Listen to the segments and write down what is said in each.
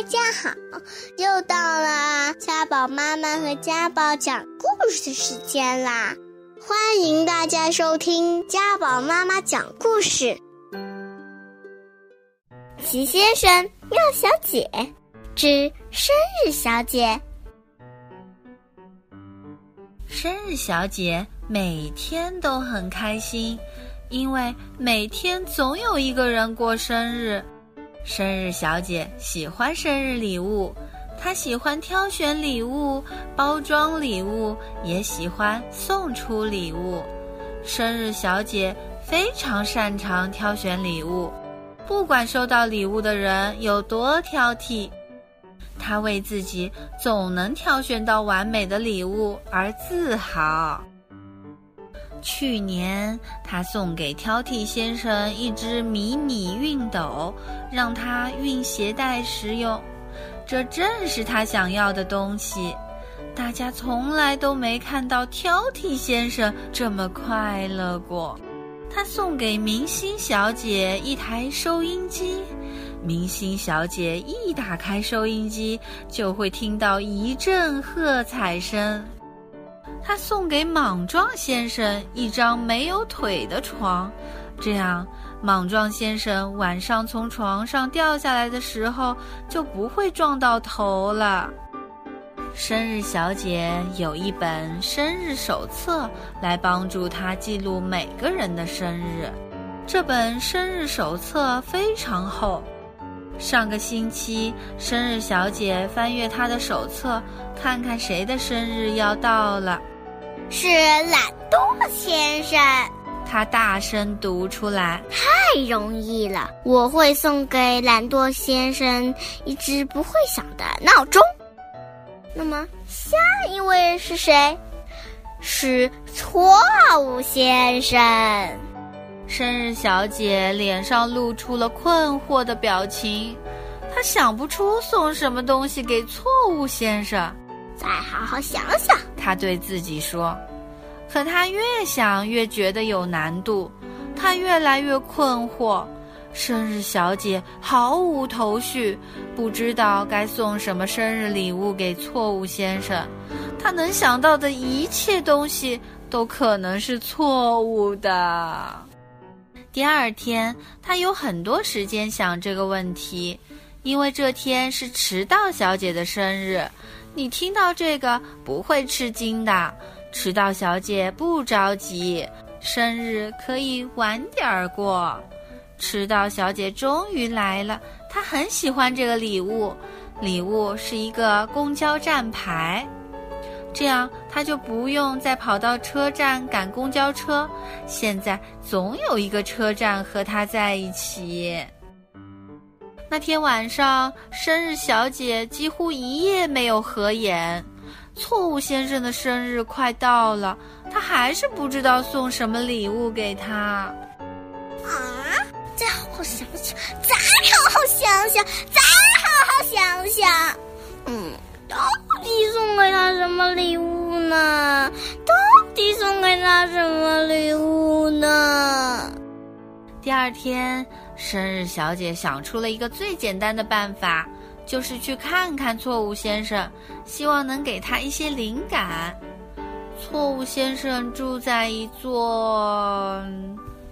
大家好，又到了家宝妈妈和家宝讲故事的时间啦！欢迎大家收听家宝妈妈讲故事。齐先生、妙小姐之生日小姐。生日小姐每天都很开心，因为每天总有一个人过生日。生日小姐喜欢生日礼物，她喜欢挑选礼物、包装礼物，也喜欢送出礼物。生日小姐非常擅长挑选礼物，不管收到礼物的人有多挑剔，她为自己总能挑选到完美的礼物而自豪。去年，他送给挑剔先生一只迷你熨斗，让他熨鞋带时用。这正是他想要的东西。大家从来都没看到挑剔先生这么快乐过。他送给明星小姐一台收音机，明星小姐一打开收音机，就会听到一阵喝彩声。他送给莽撞先生一张没有腿的床，这样莽撞先生晚上从床上掉下来的时候就不会撞到头了。生日小姐有一本生日手册来帮助她记录每个人的生日，这本生日手册非常厚。上个星期，生日小姐翻阅她的手册，看看谁的生日要到了。是懒惰先生，他大声读出来。太容易了，我会送给懒惰先生一只不会响的闹钟。那么下一位是谁？是错误先生。生日小姐脸上露出了困惑的表情，她想不出送什么东西给错误先生。再好好想想，他对自己说。可他越想越觉得有难度，他越来越困惑。生日小姐毫无头绪，不知道该送什么生日礼物给错误先生。他能想到的一切东西都可能是错误的。第二天，他有很多时间想这个问题，因为这天是迟到小姐的生日。你听到这个不会吃惊的，迟到小姐不着急，生日可以晚点儿过。迟到小姐终于来了，她很喜欢这个礼物，礼物是一个公交站牌，这样她就不用再跑到车站赶公交车，现在总有一个车站和她在一起。那天晚上，生日小姐几乎一夜没有合眼。错误先生的生日快到了，他还是不知道送什么礼物给他。啊！再好好想想，再好好想想，再好好想想。嗯，到底送给他什么礼物呢？到底送给他什么礼物呢？第二天。生日小姐想出了一个最简单的办法，就是去看看错误先生，希望能给他一些灵感。错误先生住在一座，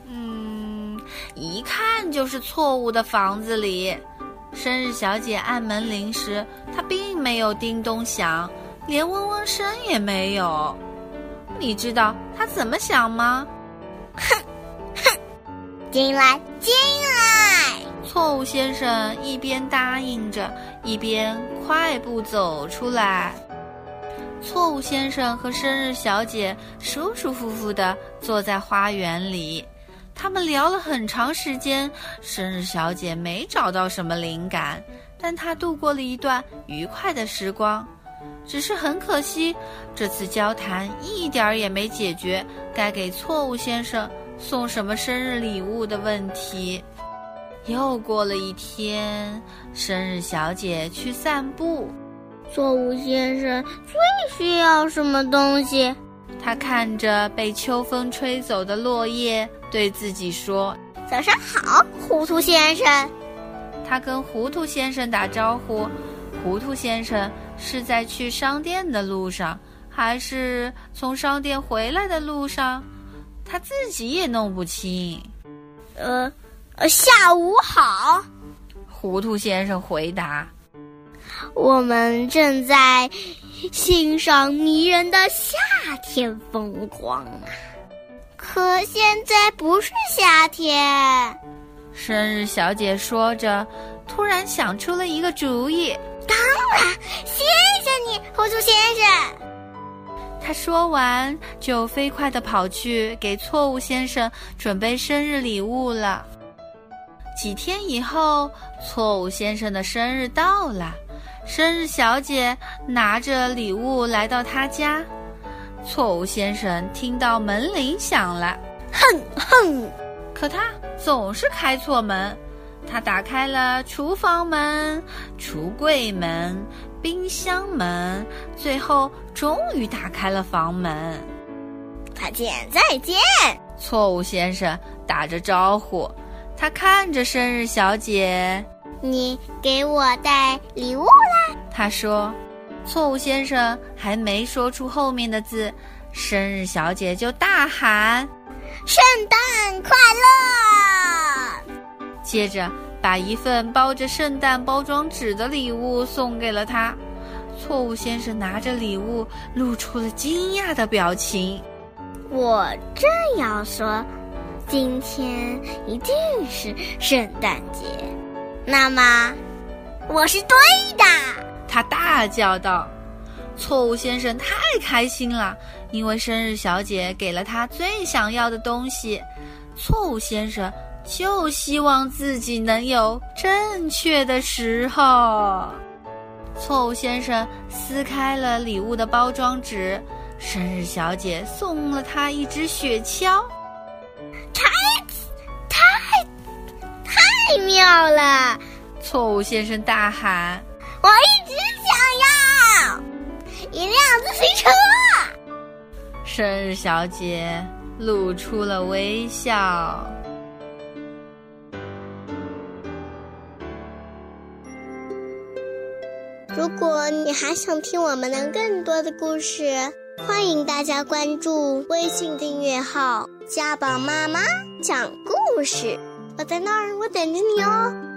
嗯，一看就是错误的房子里。生日小姐按门铃时，他并没有叮咚响，连嗡嗡声也没有。你知道他怎么想吗？哼，哼，进来，进来。错误先生一边答应着，一边快步走出来。错误先生和生日小姐舒舒服服地坐在花园里，他们聊了很长时间。生日小姐没找到什么灵感，但她度过了一段愉快的时光。只是很可惜，这次交谈一点儿也没解决该给错误先生送什么生日礼物的问题。又过了一天，生日小姐去散步。错误先生最需要什么东西？他看着被秋风吹走的落叶，对自己说：“早上好，糊涂先生。”他跟糊涂先生打招呼。糊涂先生是在去商店的路上，还是从商店回来的路上？他自己也弄不清。呃，呃，下午好，糊涂先生回答。我们正在欣赏迷人的夏天风光啊，可现在不是夏天。生日小姐说着，突然想出了一个主意。当然，谢谢你，糊涂先生。他说完，就飞快地跑去给错误先生准备生日礼物了。几天以后，错误先生的生日到了，生日小姐拿着礼物来到他家。错误先生听到门铃响了，哼哼，可他总是开错门。他打开了厨房门、橱柜门、冰箱门，最后终于打开了房门。再见，再见！错误先生打着招呼，他看着生日小姐：“你给我带礼物啦？”他说。错误先生还没说出后面的字，生日小姐就大喊：“圣诞快乐！”接着，把一份包着圣诞包装纸的礼物送给了他。错误先生拿着礼物，露出了惊讶的表情。我正要说，今天一定是圣诞节，那么我是对的。他大叫道。错误先生太开心了，因为生日小姐给了他最想要的东西。错误先生。就希望自己能有正确的时候。错误先生撕开了礼物的包装纸，生日小姐送了他一只雪橇。太妙了！错误先生大喊：“我一直想要一辆自行车。”生日小姐露出了微笑。如果你还想听我们的更多的故事，欢迎大家关注微信订阅号“家宝妈妈讲故事”。我在那儿，我等着你哦。